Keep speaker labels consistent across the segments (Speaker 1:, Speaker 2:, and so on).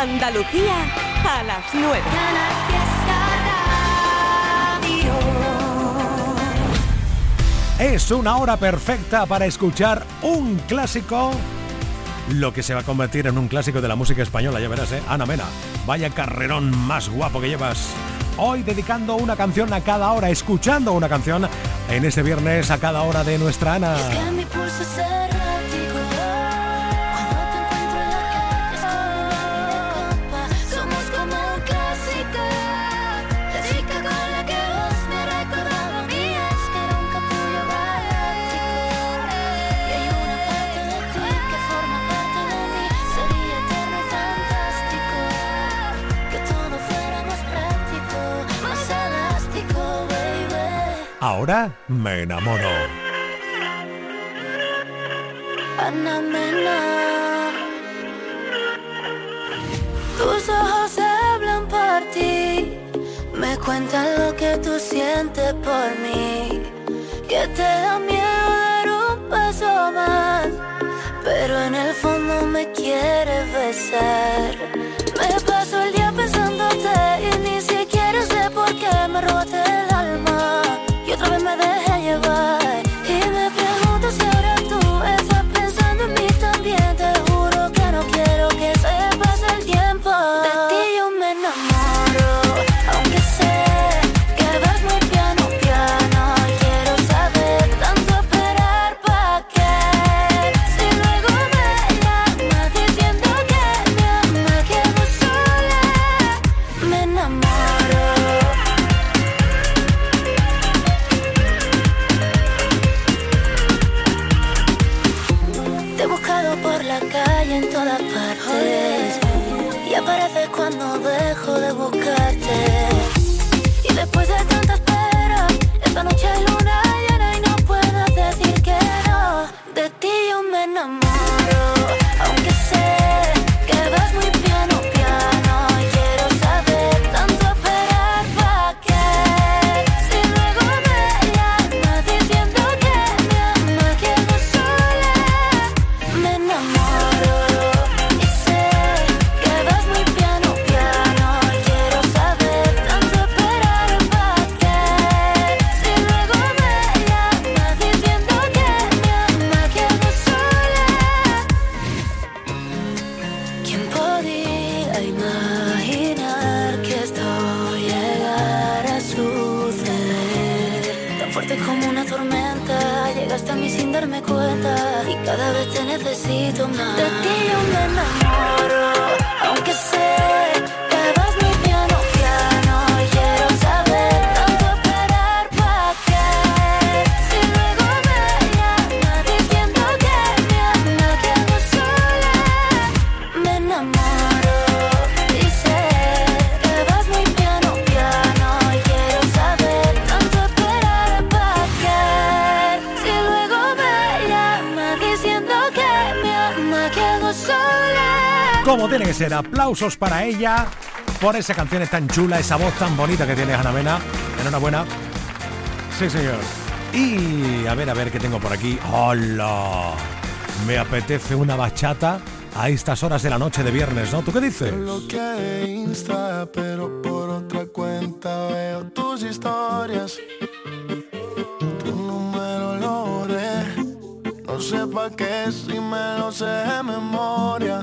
Speaker 1: Andalucía a las 9.
Speaker 2: Es una hora perfecta para escuchar un clásico lo que se va a convertir en un clásico de la música española, ya verás, ¿eh? Ana Mena, vaya carrerón más guapo que llevas. Hoy dedicando una canción a cada hora, escuchando una canción en este viernes a cada hora de nuestra Ana. Ahora me enamoro.
Speaker 3: Tus ojos hablan por ti, me cuentan lo que tú sientes por mí, que te da miedo dar un paso más, pero en el fondo me quieres besar. Me paso el día pensándote y ni siquiera sé por qué me robaste
Speaker 2: aplausos para ella por esa canción tan chula, esa voz tan bonita que tiene Ana Mena. Enhorabuena. Sí, señor. Y a ver, a ver qué tengo por aquí. ¡Hola! Me apetece una bachata a estas horas de la noche de viernes, ¿no? ¿Tú qué dices?
Speaker 4: Lo que Insta, pero por otra cuenta tus historias. Tu número lo No sé pa' qué si me lo sé de memoria.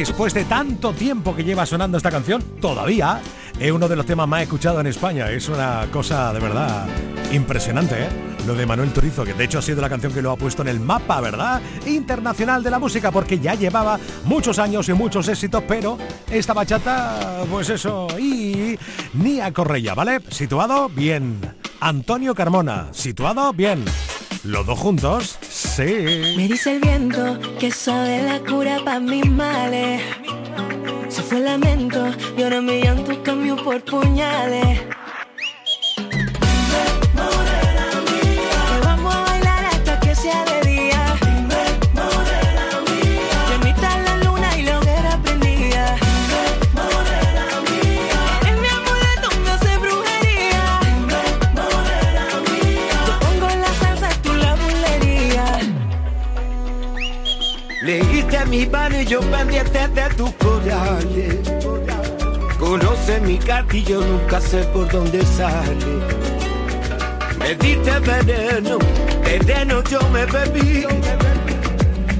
Speaker 2: Después de tanto tiempo que lleva sonando esta canción, todavía es uno de los temas más escuchados en España. Es una cosa de verdad impresionante, ¿eh? Lo de Manuel Turizo, que de hecho ha sido la canción que lo ha puesto en el mapa, ¿verdad? Internacional de la música, porque ya llevaba muchos años y muchos éxitos, pero esta bachata, pues eso, y Nia Correia, ¿vale? Situado bien. Antonio Carmona, situado bien. Los dos juntos, sí.
Speaker 5: Me dice el viento que sabe la cura para mis males. Se fue el lamento y ahora mi llanto cambio por puñales.
Speaker 6: Mi pan y yo pendiente de tus corales. Conoce mi castillo, nunca sé por dónde sale. Me diste veneno, veneno yo me bebí.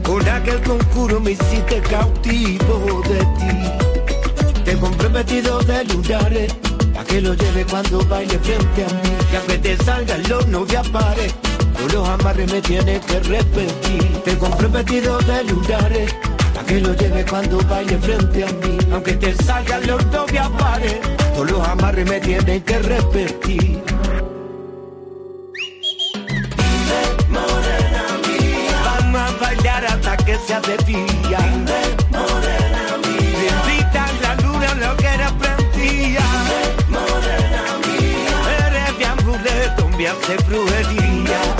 Speaker 6: Con aquel concurso me hiciste cautivo de ti. Te compré vestido de lunares, pa' que lo lleve cuando baile frente a mí. Que aunque te salga el horno de pared los amarres me tienes que repetir. Te compré vestido de lunares, para que lo lleve cuando baile frente a mí. Aunque te salgan los dos pares, todos los amarres me tienes que repetir. vamos a bailar hasta que sea de día. morena mía, invita la luna lo que era prendía. morena mía, eres mi amuleto, me hace brujería.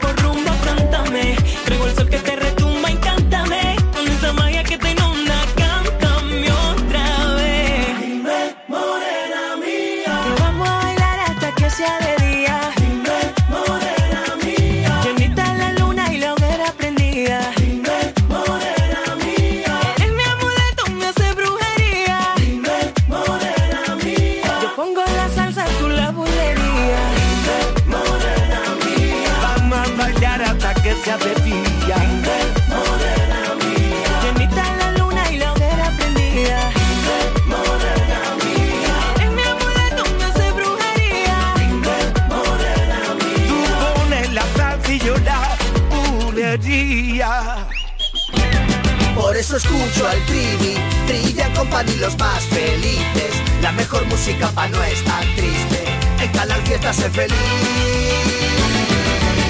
Speaker 7: Company los más felices. La mejor música pa' no estar triste. En Canal Fiesta sé feliz.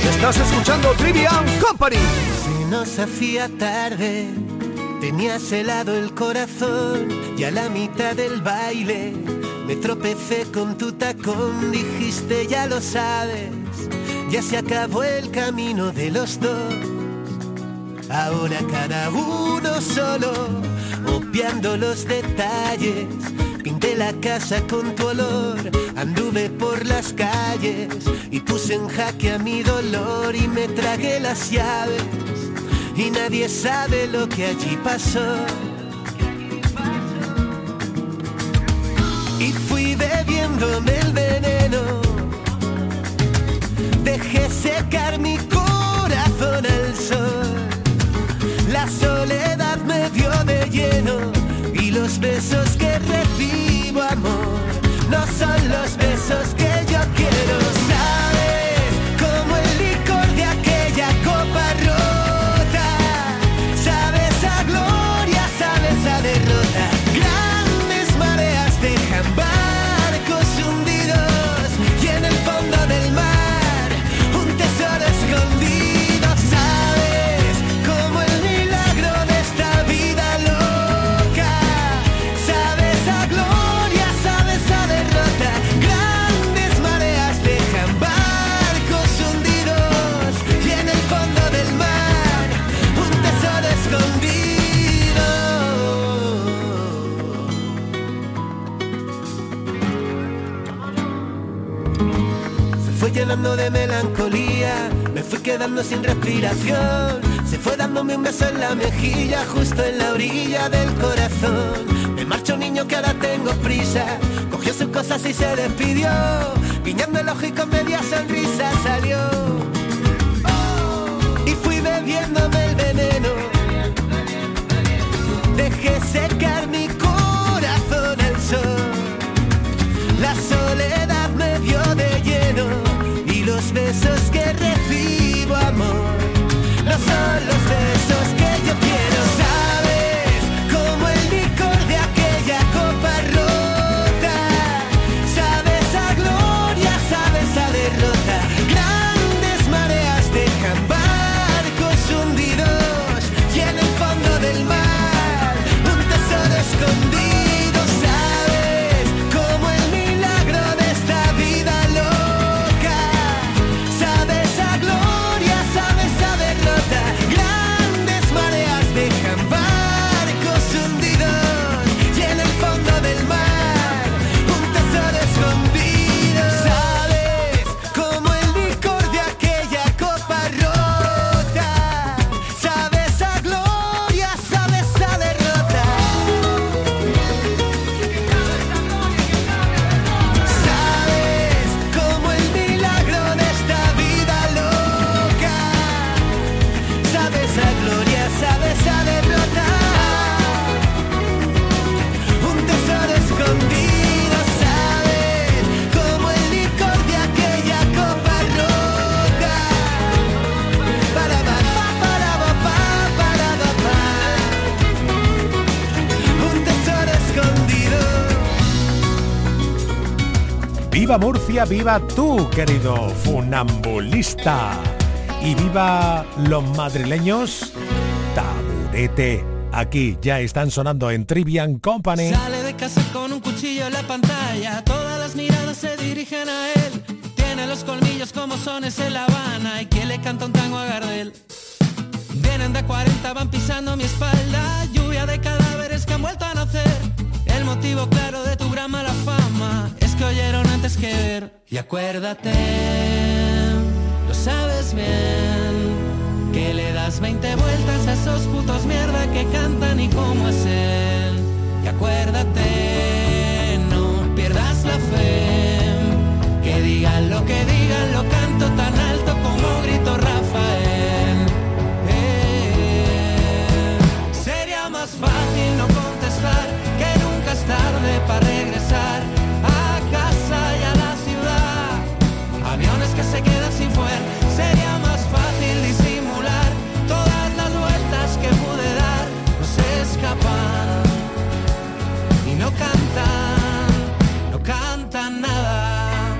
Speaker 2: Estás escuchando Trivian Company.
Speaker 8: Si nos hacía tarde, tenías helado el corazón y a la mitad del baile me tropecé con tu tacón. Dijiste, ya lo sabes, ya se acabó el camino de los dos ahora cada uno solo, obviando los detalles. Pinté la casa con tu olor, anduve por las calles y puse en jaque a mi dolor y me tragué las llaves y nadie sabe lo que allí pasó. Y fui bebiéndome el veneno, dejé secar mi corazón al sol la soledad me dio de lleno y los besos que recibo amor no son los besos que yo quiero. De melancolía. Me fui quedando sin respiración. Se fue dándome un beso en la mejilla, justo en la orilla del corazón. Me marcho niño que ahora tengo prisa. Cogió sus cosas y se despidió. Guiñando el ojo y con media sonrisa salió. Y fui bebiéndome el veneno.
Speaker 2: Viva Murcia, viva tú, querido funambulista. Y viva los madrileños. Taburete. Aquí ya están sonando en Trivian Company.
Speaker 9: Sale de casa con un cuchillo en la pantalla, todas las miradas se dirigen a él. Tiene los colmillos como sones en La Habana y quien le canta un tango a Gardel. Vienen de 40, van pisando mi espalda, lluvia de cadáveres que han vuelto a nacer. El motivo claro de tu gran mala fama es oyeron antes que ver. Y acuérdate, lo sabes bien, que le das 20 vueltas a esos putos mierda que cantan y cómo es él. Y acuérdate, no pierdas la fe, que digan lo que digan, lo canto tan alto como grito Rafael. Eh, Sería más fácil no contestar que nunca es tarde para regresar se quedan sin fuer. Sería más fácil disimular todas las vueltas que pude dar. No se escapan y no cantan, no cantan nada.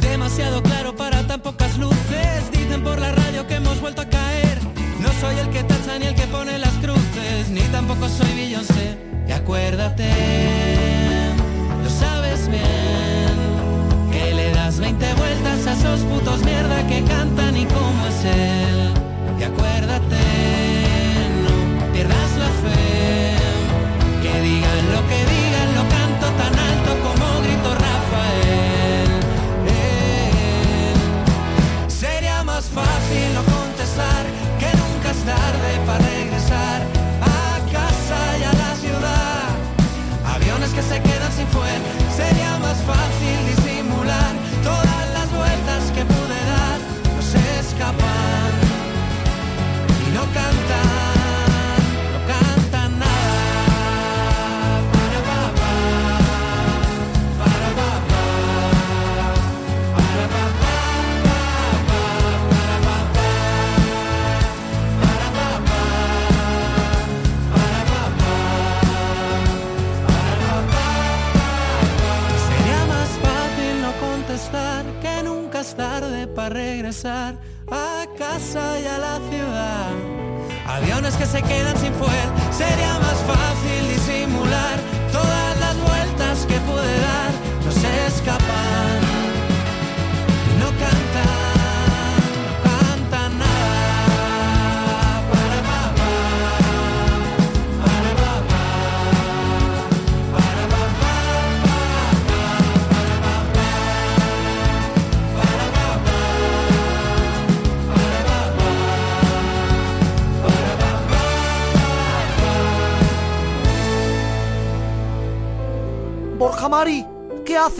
Speaker 9: Demasiado claro para tan pocas luces. Dicen por la radio que hemos vuelto a caer. No soy el que tacha ni el que pone las cruces, ni tampoco soy Beyoncé. Y acuérdate, que cantan y cómo es él. Y acuérdate, no pierdas la fe, que digan lo que digan, lo canto tan alto como grito Rafael. Eh, Sería más fácil no contestar que nunca es tarde para regresar a casa y a la ciudad. Aviones que se quedan sin fuel. Sería más fácil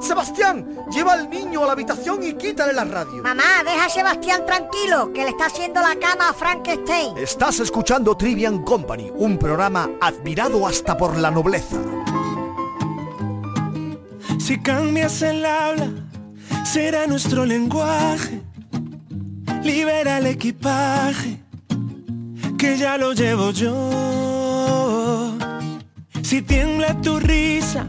Speaker 10: Sebastián, lleva al niño a la habitación y quítale la radio.
Speaker 11: Mamá, deja a Sebastián tranquilo, que le está haciendo la cama a Frankenstein.
Speaker 10: Estás escuchando Trivian Company, un programa admirado hasta por la nobleza.
Speaker 12: Si cambias el habla, será nuestro lenguaje. Libera el equipaje, que ya lo llevo yo. Si tiembla tu risa,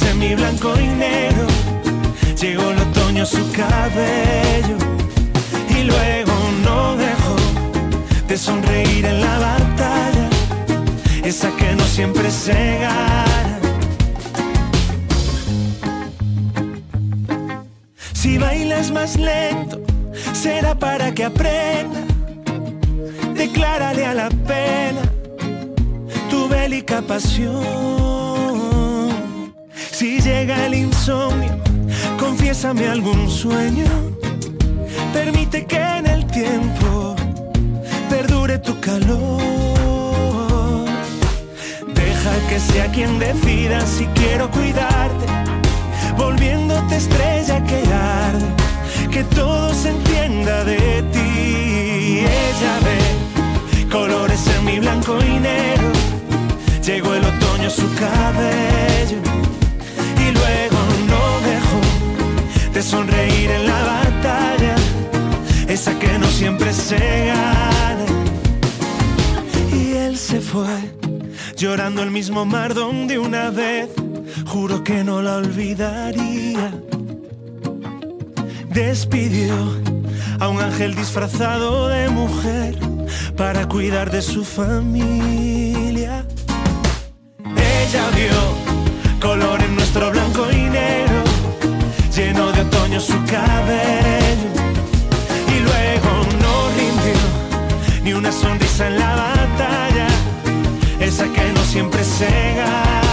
Speaker 12: colores en mi blanco y negro. Llegó el otoño su cabello y luego no dejó de sonreír en la batalla, esa que no siempre se gana. Si bailas más lento, será para que aprenda. Declárale a la pena tu bélica pasión. Si llega el insomnio, confiésame algún sueño. Permite que en el tiempo perdure tu calor. Deja que sea quien decida si quiero cuidarte, volviéndote estrella que arde, que todo se entienda de ti. Ella ve colores en mi blanco y negro Llegó el otoño su cabello y luego no dejó de sonreír en la batalla, esa que no siempre se gana. Y él se fue llorando el mismo mar donde una vez juro que no la olvidaría. Despidió a un ángel disfrazado de mujer para cuidar de su familia ella vio color en nuestro blanco y negro, lleno de otoño su cabello. Y luego no rindió ni una sonrisa en la batalla, esa que no siempre se gana.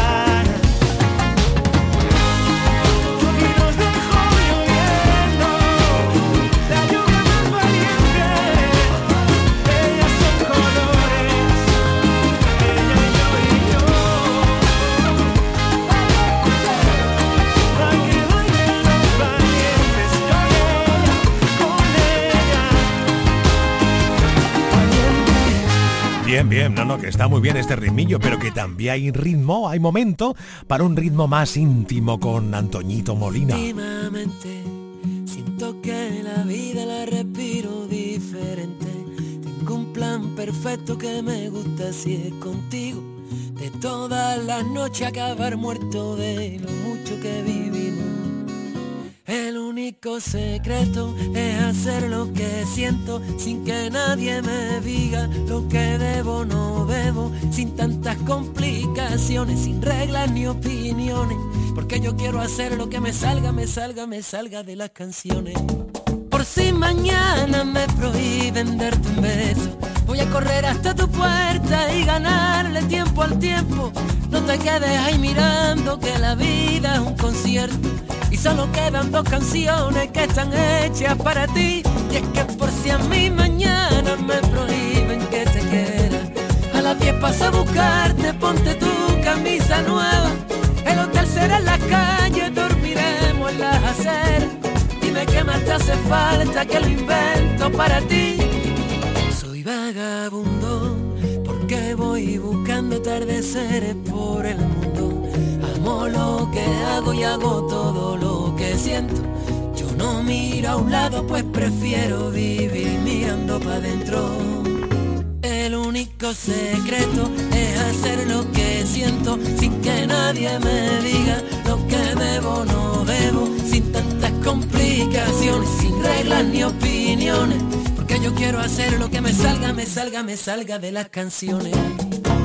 Speaker 2: Bien, bien, no, no, que está muy bien este ritmillo, pero que también hay ritmo, hay momento para un ritmo más íntimo con Antoñito Molina.
Speaker 13: Últimamente siento que la vida la respiro diferente. Tengo un plan perfecto que me gusta si es contigo. De todas las noches acabar muerto de lo mucho que vivimos. El único secreto es hacer lo que siento sin que nadie me diga lo que debo no debo, sin tantas complicaciones, sin reglas ni opiniones, porque yo quiero hacer lo que me salga, me salga, me salga de las canciones. Por si mañana me prohíben darte un beso, voy a correr hasta tu puerta y ganarle tiempo al tiempo. No te quedes ahí mirando que la vida es un concierto solo quedan dos canciones que están hechas para ti. Y es que por si a mí mañana me prohíben que te quieras, a las 10 paso a buscarte, ponte tu camisa nueva. El hotel será en la calle, dormiremos en las aceras. Dime qué más te hace falta que lo invento para ti. Soy vagabundo porque voy buscando atardeceres por el mundo. Lo que hago y hago todo lo que siento. Yo no miro a un lado, pues prefiero vivir mirando para adentro. El único secreto es hacer lo que siento sin que nadie me diga lo que debo no debo, sin tantas complicaciones, sin reglas ni opiniones, porque yo quiero hacer lo que me salga, me salga, me salga de las canciones.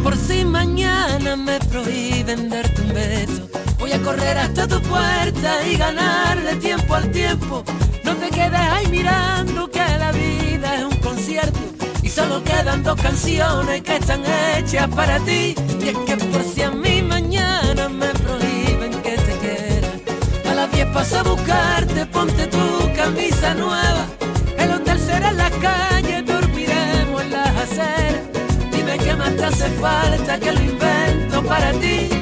Speaker 13: Por si mañana me prohíben darte un beso, voy a correr hasta tu puerta y ganarle tiempo al tiempo. No te quedes ahí mirando que la vida es un concierto y solo quedan dos canciones que están hechas para ti. Y es que por si a mí mañana me prohíben que te quiera, a las 10 paso a buscarte, ponte tu camisa nueva. El hotel será en la calle, dormiremos en las aceras. Dime qué más te hace falta que lo invento para ti.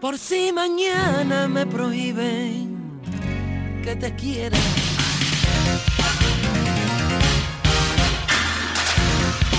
Speaker 13: Por si mañana me prohíben que te quiera.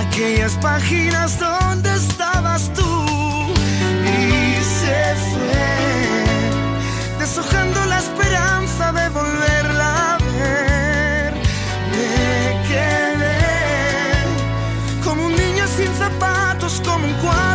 Speaker 4: Aquellas páginas donde estabas tú y se fue deshojando la esperanza de volverla a ver. Me quedé como un niño sin zapatos, como un cuadro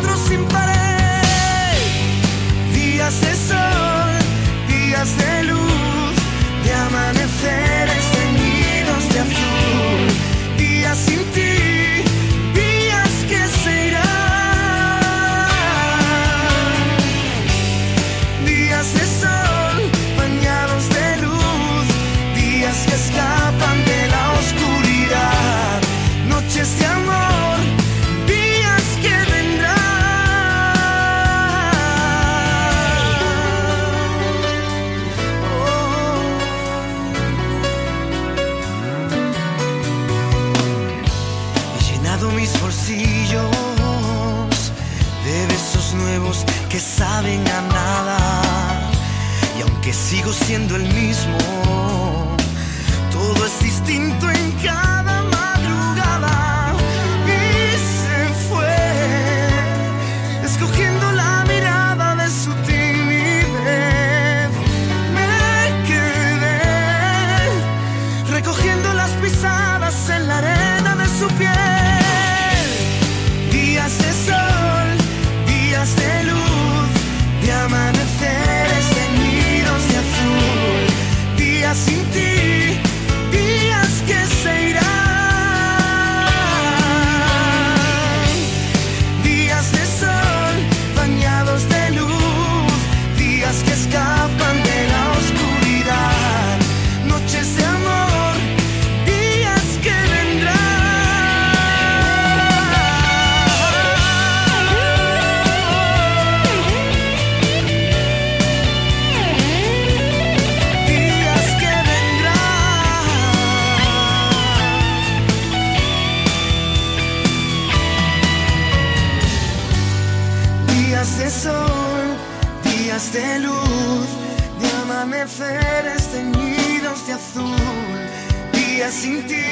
Speaker 4: sin ti,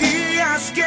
Speaker 4: días que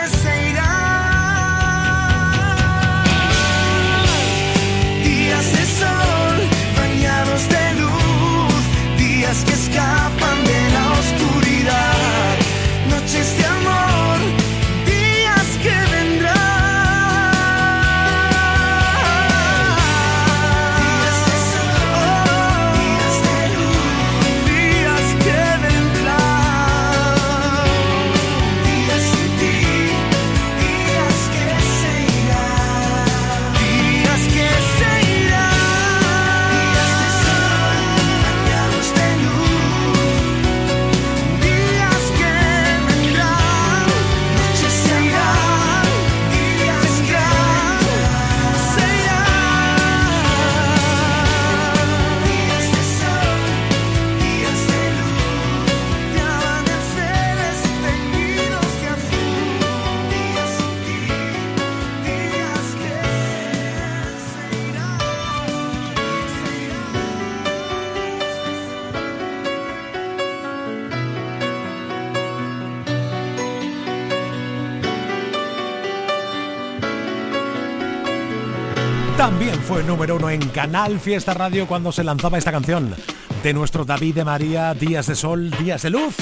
Speaker 2: número uno en Canal Fiesta Radio cuando se lanzaba esta canción de nuestro David de María, Días de Sol, Días de Luz,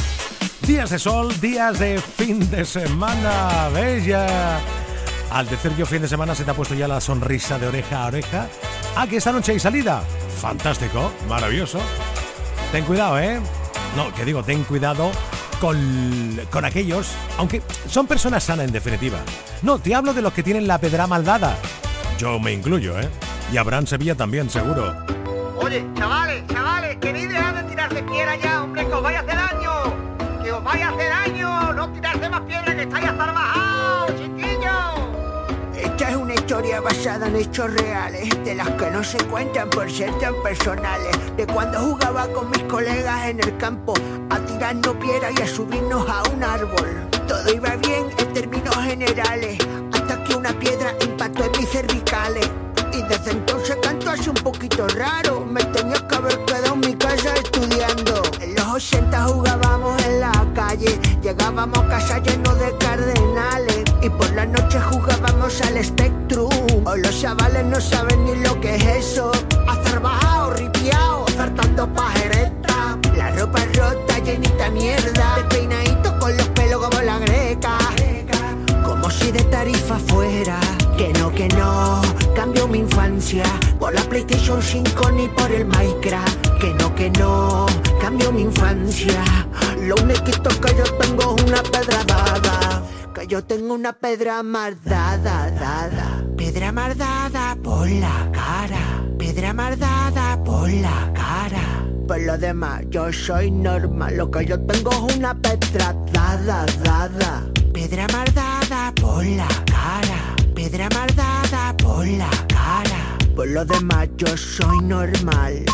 Speaker 2: Días de Sol, Días de Fin de Semana, bella. Al tercer yo fin de semana se te ha puesto ya la sonrisa de oreja a oreja. Ah, que esta noche hay salida. Fantástico, maravilloso. Ten cuidado, ¿eh? No, que digo, ten cuidado con, con aquellos, aunque son personas sanas en definitiva. No, te hablo de los que tienen la pedra maldada. Yo me incluyo, ¿eh? Y Abraham Sevilla también, seguro.
Speaker 11: Oye, chavales, chavales, queréis dejar de tirarse piedra ya, hombre, que os vaya a hacer daño. Que os vaya a hacer daño. No tirarse más piedra que estáis hasta bajados, chiquillos.
Speaker 14: Esta es una historia basada en hechos reales, de las que no se cuentan por ser tan personales. De cuando jugaba con mis colegas en el campo, a tirarnos piedra y a subirnos a un árbol. Todo iba bien en términos generales, hasta que una piedra impactó en mis cervicales. Desde entonces canto así un poquito raro, me tenía que haber quedado en mi casa estudiando. En los 80 jugábamos en la calle, llegábamos a casa llenos de cardenales. Y por la noche jugábamos al Spectrum. O los chavales no saben ni lo que es eso. Hacer bajado, ripiao, acertando pajereta. La ropa rota, llenita mierda. Despeinadito con los pelos como la greca. Como si de tarifa fuera. Que no, que no, Por la PlayStation 5 ni por el Minecraft. Que no, que no, cambio mi infancia. Lo único que yo tengo es una pedra dada. Que yo tengo una pedra mardada, dada. Pedra mardada por la cara. Pedra mardada por la cara. Por lo demás, yo soy normal. Lo que yo tengo es una pedra dada, dada. Pedra mardada por la cara. Pedra mardada por la cara. Por lo demás, yo soy normal.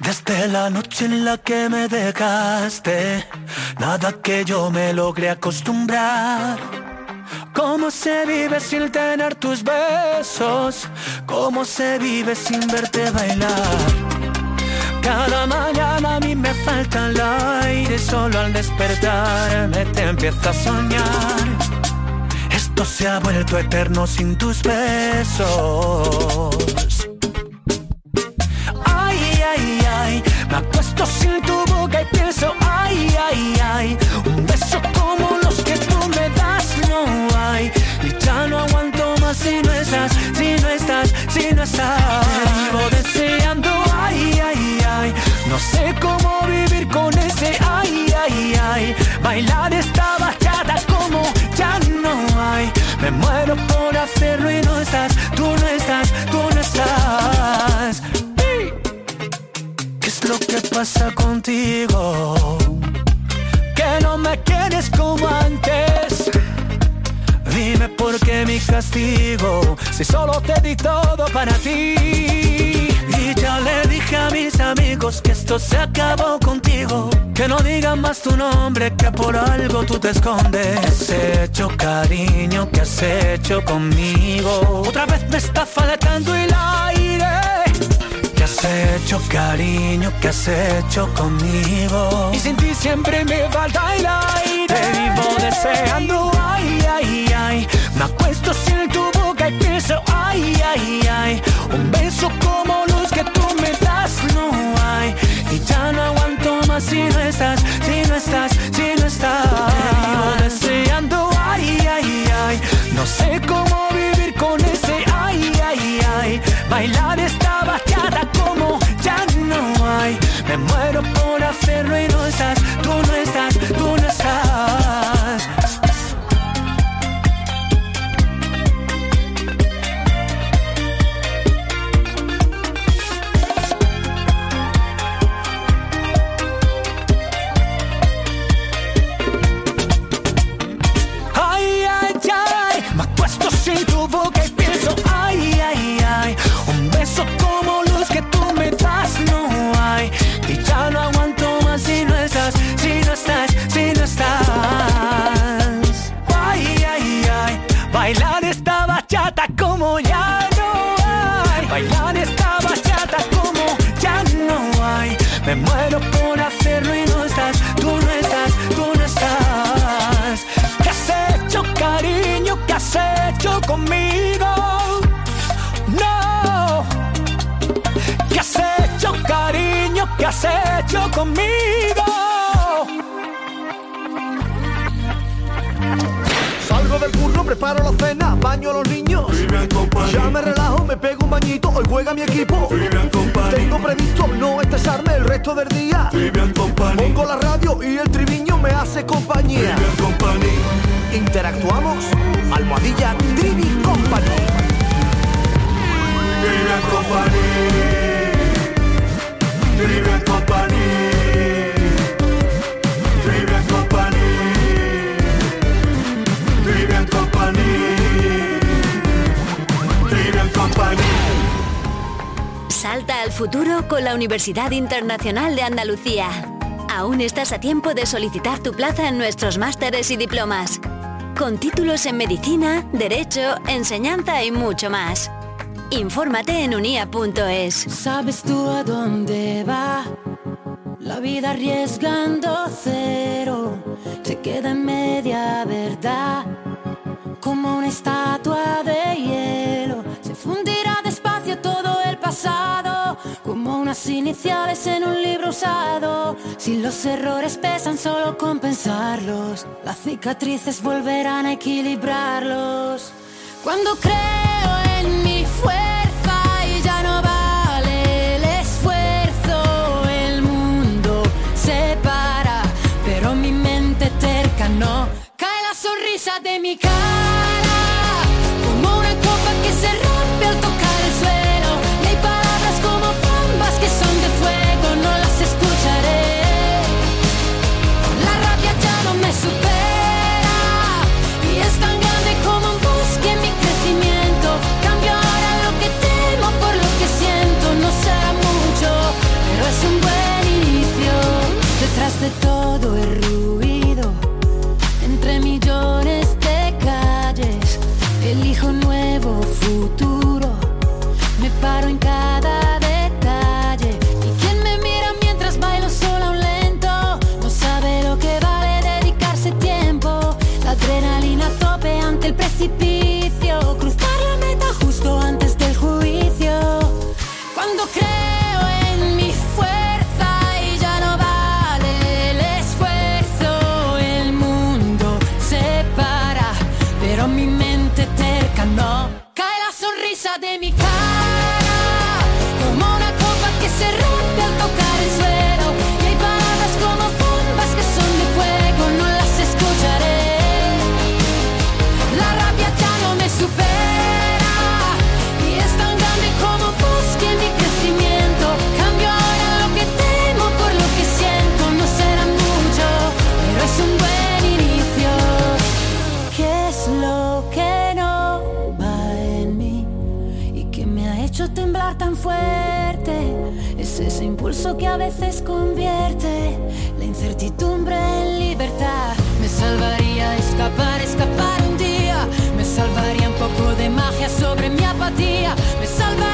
Speaker 15: Desde la noche en la que me dejaste, nada que yo me logré acostumbrar. ¿Cómo se vive sin tener tus besos? ¿Cómo se vive sin verte bailar? Cada mañana a mí me falta el aire, solo al despertarme te empiezo a soñar. Esto se ha vuelto eterno sin tus besos. Ay, ay, ay, me acuesto sin tu boca y pienso, ay, ay, ay, un beso como hay. Y ya no aguanto más si no estás, si no estás, si no estás. Te vivo deseando, ay, ay, ay, no sé cómo vivir con ese, ay, ay, ay. Bailar esta bachata como ya no hay. Me muero por hacerlo y no estás, tú no estás, tú no estás. ¿Qué es lo que pasa contigo? Que no me quieres como antes. Dime por qué mi castigo, si solo te di todo para ti. Y ya le dije a mis amigos que esto se acabó contigo. Que no digan más tu nombre, que por algo tú te escondes. ¿Qué has hecho, cariño? ¿Qué has hecho conmigo? Otra vez me está faltando el aire. ¿Qué has hecho, cariño? ¿Qué has hecho conmigo? Y sin ti siempre me falta el aire. Te vivo deseando,
Speaker 7: Pongo la radio y el triviño me hace compañía. Interactuamos, almohadilla Trivi Company.
Speaker 16: Trivian Company. Trivian Company. Trivian Company. Trivian Company. Company.
Speaker 17: Salta al futuro con la Universidad Internacional de Andalucía. Aún estás a tiempo de solicitar tu plaza en nuestros másteres y diplomas. Con títulos en medicina, derecho, enseñanza y mucho más. Infórmate en unia.es.
Speaker 13: ¿Sabes tú a dónde va? La vida arriesgando cero se queda en media verdad. Como una estatua de Unas iniciales en un libro usado. Si los errores pesan solo compensarlos, las cicatrices volverán a equilibrarlos. Cuando creo en mi fuerza y ya no vale el esfuerzo, el mundo se para, pero mi mente terca no cae la sonrisa de mi cara, futuro. Me paro en cada detalle. Y quien me mira mientras bailo solo a un lento, no sabe lo que vale dedicarse tiempo. La adrenalina tope ante el precipicio. Que a veces convierte la incertidumbre en libertad. Me salvaría escapar, escapar un día. Me salvaría un poco de magia sobre mi apatía. Me salvaría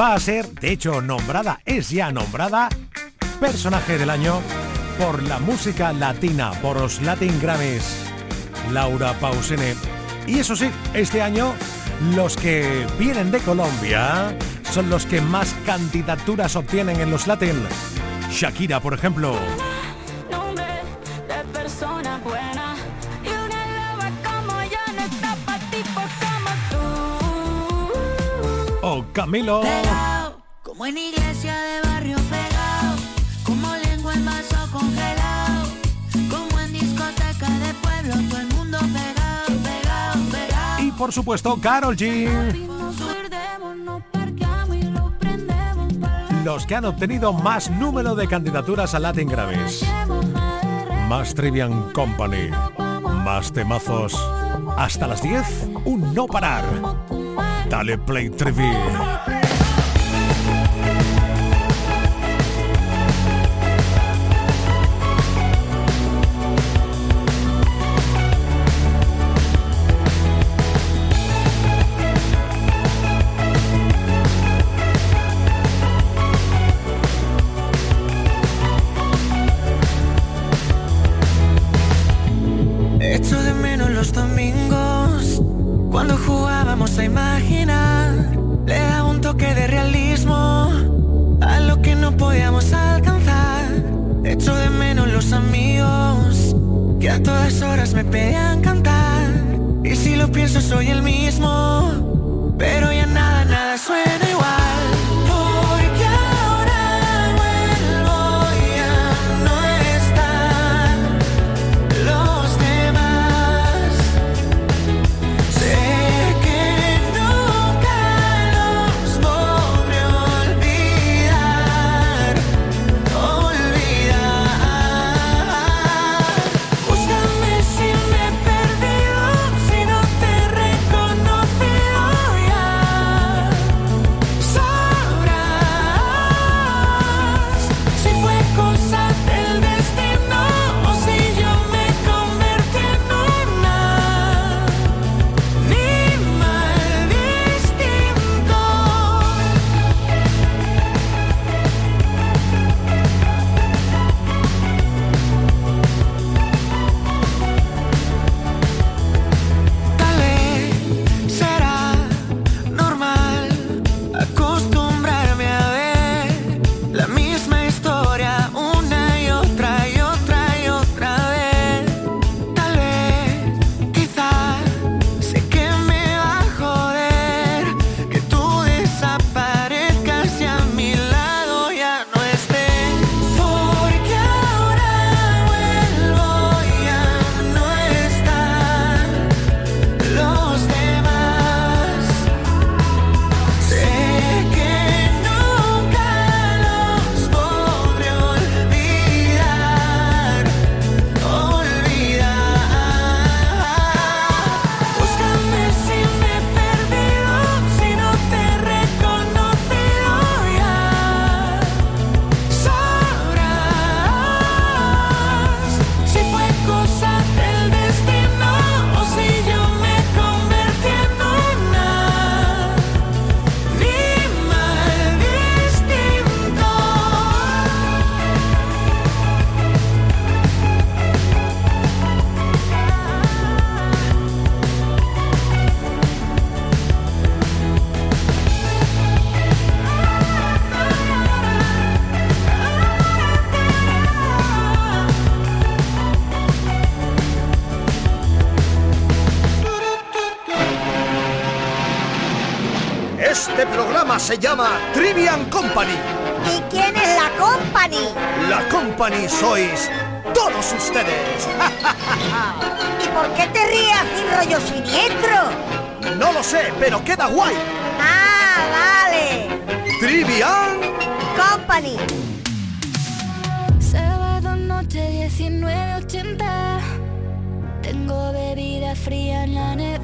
Speaker 18: Va a ser, de hecho, nombrada, es ya nombrada, personaje del año por la música latina, por los Latin Grammys, Laura Pausene. Y eso sí, este año los que vienen de Colombia son los que más candidaturas obtienen en los Latin. Shakira, por ejemplo. Camilo.
Speaker 13: Pegao, como en iglesia de barrio pegado, como lengua en vaso congelado, como en discoteca de pueblo, todo el mundo pegado, pegado, pegado.
Speaker 18: Y por supuesto, Carol G. Los que han obtenido más número de candidaturas a Latin Grammys. Más Trivian Company. Más temazos. Hasta las 10, un no parar. Dale play Trivi.
Speaker 7: Este programa se llama Trivian Company.
Speaker 11: ¿Y quién Company.
Speaker 7: La Company sois todos ustedes.
Speaker 11: ¿Y por qué te ríes sin rollo siniestro?
Speaker 7: No lo sé, pero queda guay.
Speaker 11: Ah, vale.
Speaker 7: Trivian
Speaker 11: Company.
Speaker 19: Sábado noche 19.80 Tengo bebida fría en la nevera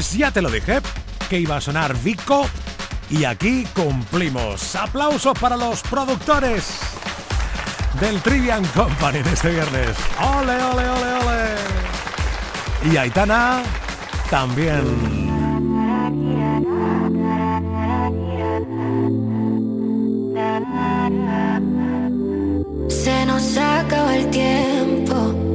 Speaker 2: Pues ya te lo dije, que iba a sonar Vico y aquí cumplimos. Aplausos para los productores del Trivian Company de este viernes. ¡Ole, ole, ole, ole! Y Aitana también.
Speaker 19: Se nos acaba el tiempo.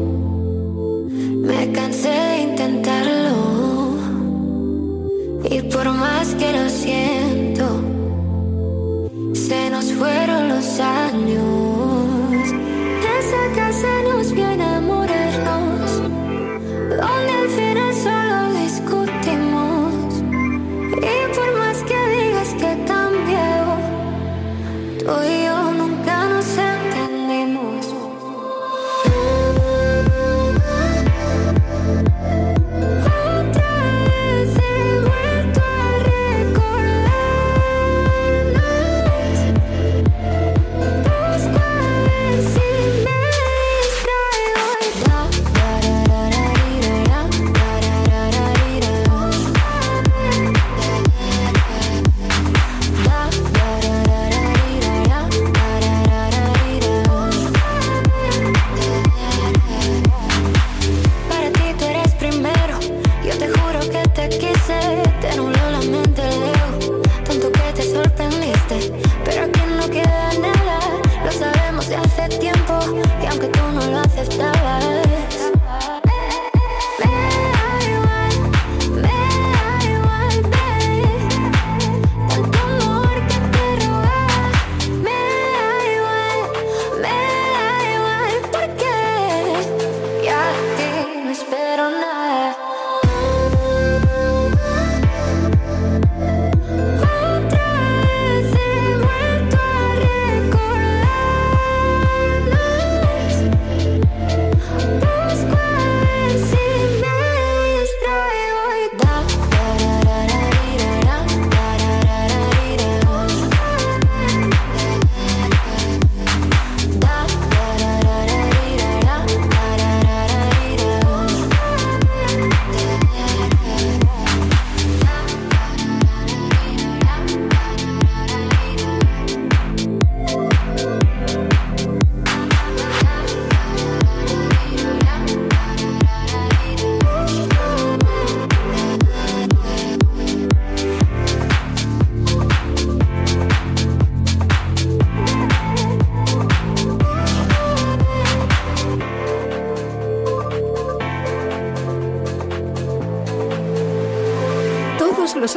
Speaker 19: Por más que lo siento, se nos fueron los años.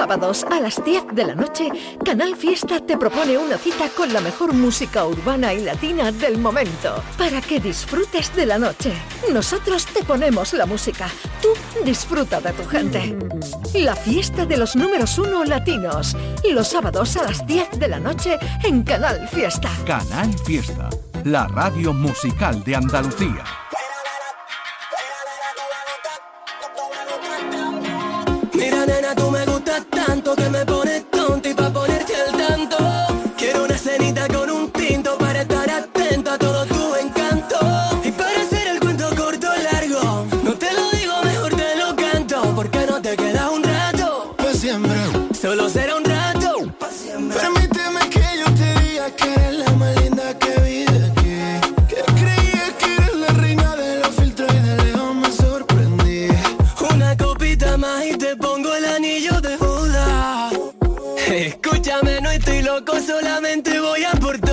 Speaker 20: Sábados a las 10 de la noche, Canal Fiesta te propone una cita con la mejor música urbana y latina del momento, para que disfrutes de la noche. Nosotros te ponemos la música, tú disfruta de tu gente. La fiesta de los números uno latinos, los sábados a las 10 de la noche en Canal Fiesta.
Speaker 13: Canal Fiesta, la radio musical de Andalucía. solamente voy a por ti.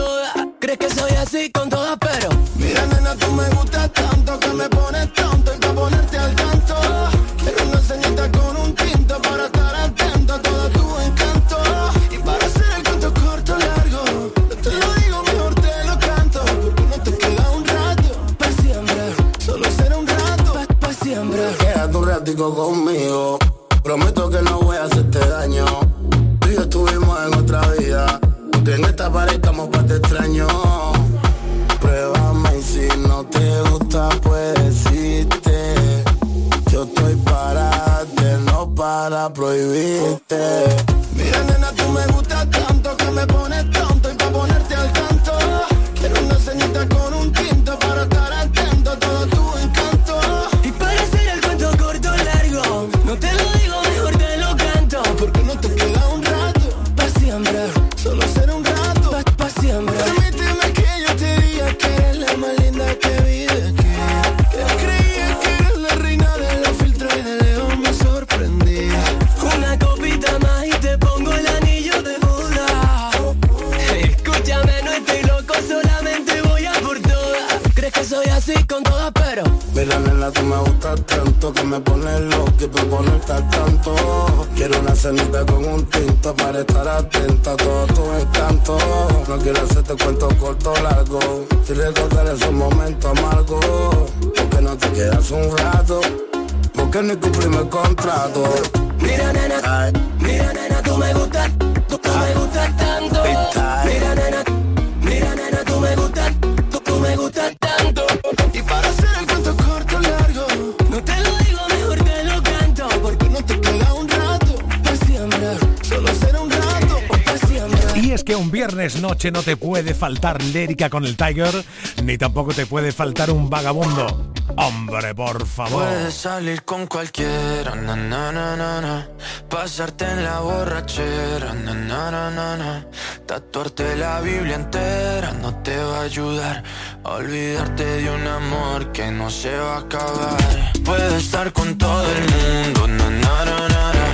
Speaker 2: Noche no te puede faltar lírica con el Tiger, ni tampoco te puede faltar un vagabundo. Hombre, por favor.
Speaker 21: Puedes salir con cualquiera, na, na, na, pasarte en la borrachera, na, na, na, na, Tatuarte la Biblia entera no te va a ayudar. A olvidarte de un amor que no se va a acabar. Puedo estar con todo el mundo, na, na, na, na, na.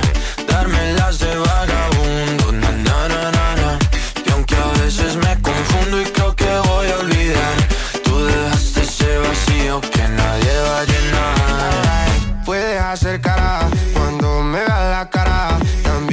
Speaker 21: Darme las de vagabundo, na, na, na, na, na. Y aunque a veces me confundo y creo que voy a olvidar, tú dejaste ese vacío que nadie va a llenar.
Speaker 22: Puedes acercar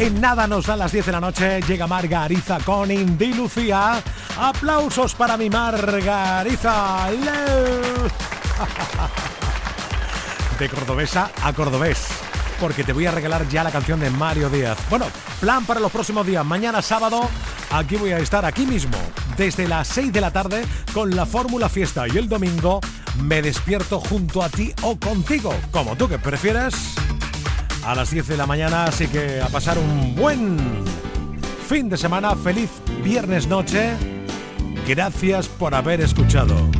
Speaker 2: En nada nos da las 10 de la noche, llega Margariza con Indy Lucía. Aplausos para mi Margariza. De cordobesa a cordobés. Porque te voy a regalar ya la canción de Mario Díaz. Bueno, plan para los próximos días. Mañana sábado, aquí voy a estar aquí mismo, desde las 6 de la tarde, con la Fórmula Fiesta. Y el domingo me despierto junto a ti o contigo, como tú que prefieres a las 10 de la mañana, así que a pasar un buen fin de semana, feliz viernes noche. Gracias por haber escuchado.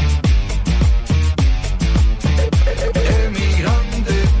Speaker 10: Emigrante,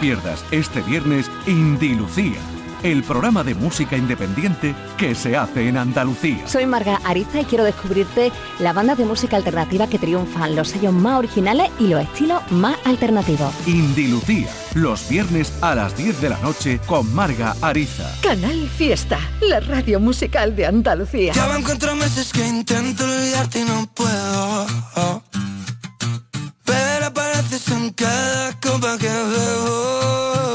Speaker 23: pierdas este viernes Indilucía, el programa de música independiente que se hace en Andalucía.
Speaker 24: Soy Marga Ariza y quiero descubrirte la banda de música alternativa que triunfan, los sellos más originales y los estilos más alternativos.
Speaker 23: Indilucía, los viernes a las 10 de la noche con Marga Ariza.
Speaker 20: Canal Fiesta, la radio musical de Andalucía.
Speaker 4: Ya van cuatro meses que intento olvidarte y no puedo. haces un cada copa que veo